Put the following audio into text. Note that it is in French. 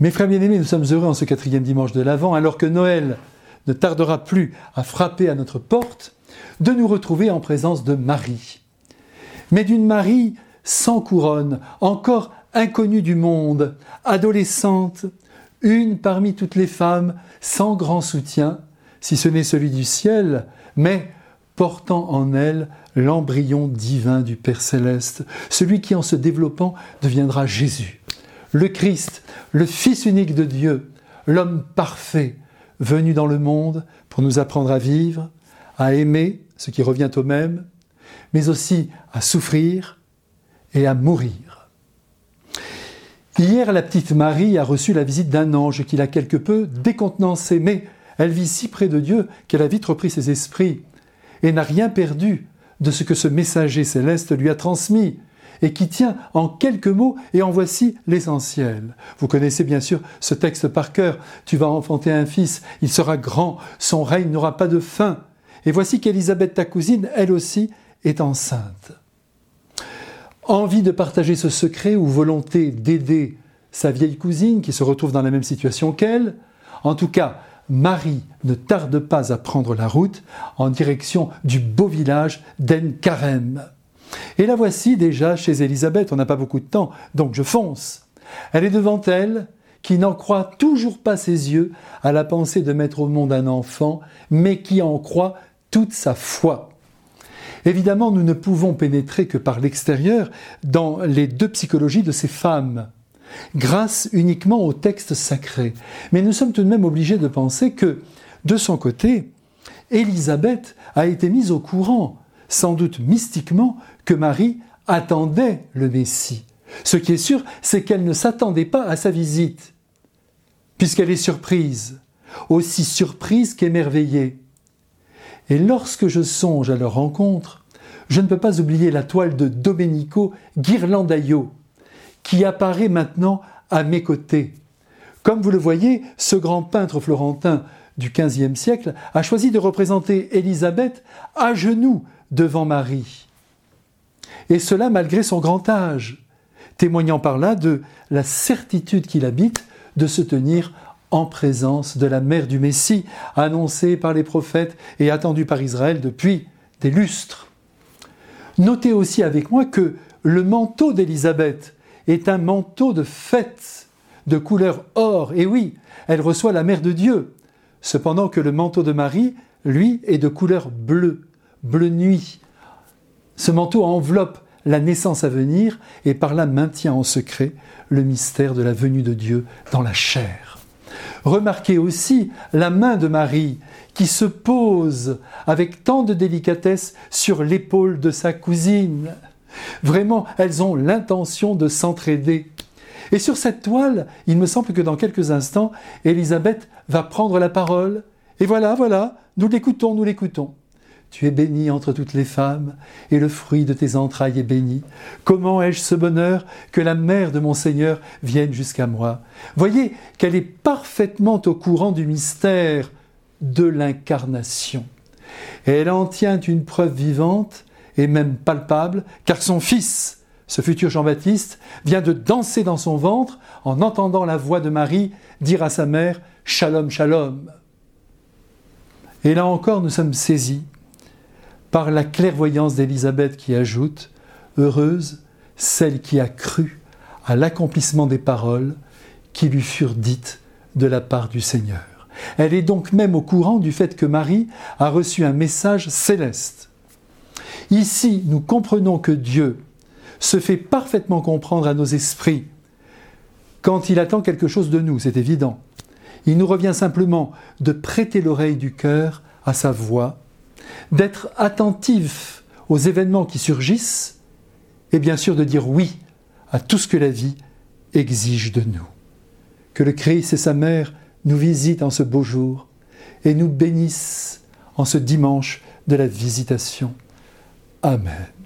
Mes frères bien-aimés, nous sommes heureux en ce quatrième dimanche de l'Avent, alors que Noël ne tardera plus à frapper à notre porte, de nous retrouver en présence de Marie. Mais d'une Marie sans couronne, encore inconnue du monde, adolescente, une parmi toutes les femmes, sans grand soutien, si ce n'est celui du ciel, mais portant en elle l'embryon divin du Père céleste, celui qui en se développant deviendra Jésus, le Christ, le Fils unique de Dieu, l'homme parfait, venu dans le monde pour nous apprendre à vivre, à aimer, ce qui revient au même, mais aussi à souffrir et à mourir. Hier, la petite Marie a reçu la visite d'un ange qui l'a quelque peu décontenancée, mais elle vit si près de Dieu qu'elle a vite repris ses esprits et n'a rien perdu de ce que ce messager céleste lui a transmis et qui tient en quelques mots, et en voici l'essentiel. Vous connaissez bien sûr ce texte par cœur. Tu vas enfanter un fils, il sera grand, son règne n'aura pas de fin. Et voici qu'Élisabeth, ta cousine, elle aussi, est enceinte. Envie de partager ce secret ou volonté d'aider sa vieille cousine qui se retrouve dans la même situation qu'elle? En tout cas, Marie ne tarde pas à prendre la route en direction du beau village d'En Karem. Et la voici déjà chez Élisabeth, on n'a pas beaucoup de temps, donc je fonce. Elle est devant elle, qui n'en croit toujours pas ses yeux à la pensée de mettre au monde un enfant, mais qui en croit toute sa foi. Évidemment, nous ne pouvons pénétrer que par l'extérieur dans les deux psychologies de ces femmes grâce uniquement au texte sacré. Mais nous sommes tout de même obligés de penser que, de son côté, Élisabeth a été mise au courant, sans doute mystiquement, que Marie attendait le Messie. Ce qui est sûr, c'est qu'elle ne s'attendait pas à sa visite, puisqu'elle est surprise, aussi surprise qu'émerveillée. Et lorsque je songe à leur rencontre, je ne peux pas oublier la toile de Domenico Ghirlandaio, qui apparaît maintenant à mes côtés. Comme vous le voyez, ce grand peintre florentin du XVe siècle a choisi de représenter Élisabeth à genoux devant Marie. Et cela malgré son grand âge, témoignant par là de la certitude qu'il habite de se tenir en présence de la mère du Messie, annoncée par les prophètes et attendue par Israël depuis des lustres. Notez aussi avec moi que le manteau d'Élisabeth est un manteau de fête de couleur or. Et oui, elle reçoit la mère de Dieu. Cependant que le manteau de Marie, lui, est de couleur bleue, bleu nuit. Ce manteau enveloppe la naissance à venir et par là maintient en secret le mystère de la venue de Dieu dans la chair. Remarquez aussi la main de Marie qui se pose avec tant de délicatesse sur l'épaule de sa cousine. Vraiment, elles ont l'intention de s'entraider. Et sur cette toile, il me semble que dans quelques instants, Élisabeth va prendre la parole. Et voilà, voilà, nous l'écoutons, nous l'écoutons. Tu es bénie entre toutes les femmes, et le fruit de tes entrailles est béni. Comment ai-je ce bonheur que la mère de mon Seigneur vienne jusqu'à moi? Voyez qu'elle est parfaitement au courant du mystère de l'incarnation. Elle en tient une preuve vivante et même palpable, car son fils, ce futur Jean-Baptiste, vient de danser dans son ventre en entendant la voix de Marie dire à sa mère Shalom, shalom. Et là encore, nous sommes saisis par la clairvoyance d'Élisabeth qui ajoute Heureuse celle qui a cru à l'accomplissement des paroles qui lui furent dites de la part du Seigneur. Elle est donc même au courant du fait que Marie a reçu un message céleste. Ici, nous comprenons que Dieu se fait parfaitement comprendre à nos esprits quand il attend quelque chose de nous, c'est évident. Il nous revient simplement de prêter l'oreille du cœur à sa voix, d'être attentif aux événements qui surgissent et bien sûr de dire oui à tout ce que la vie exige de nous. Que le Christ et sa mère nous visitent en ce beau jour et nous bénissent en ce dimanche de la visitation. Amen.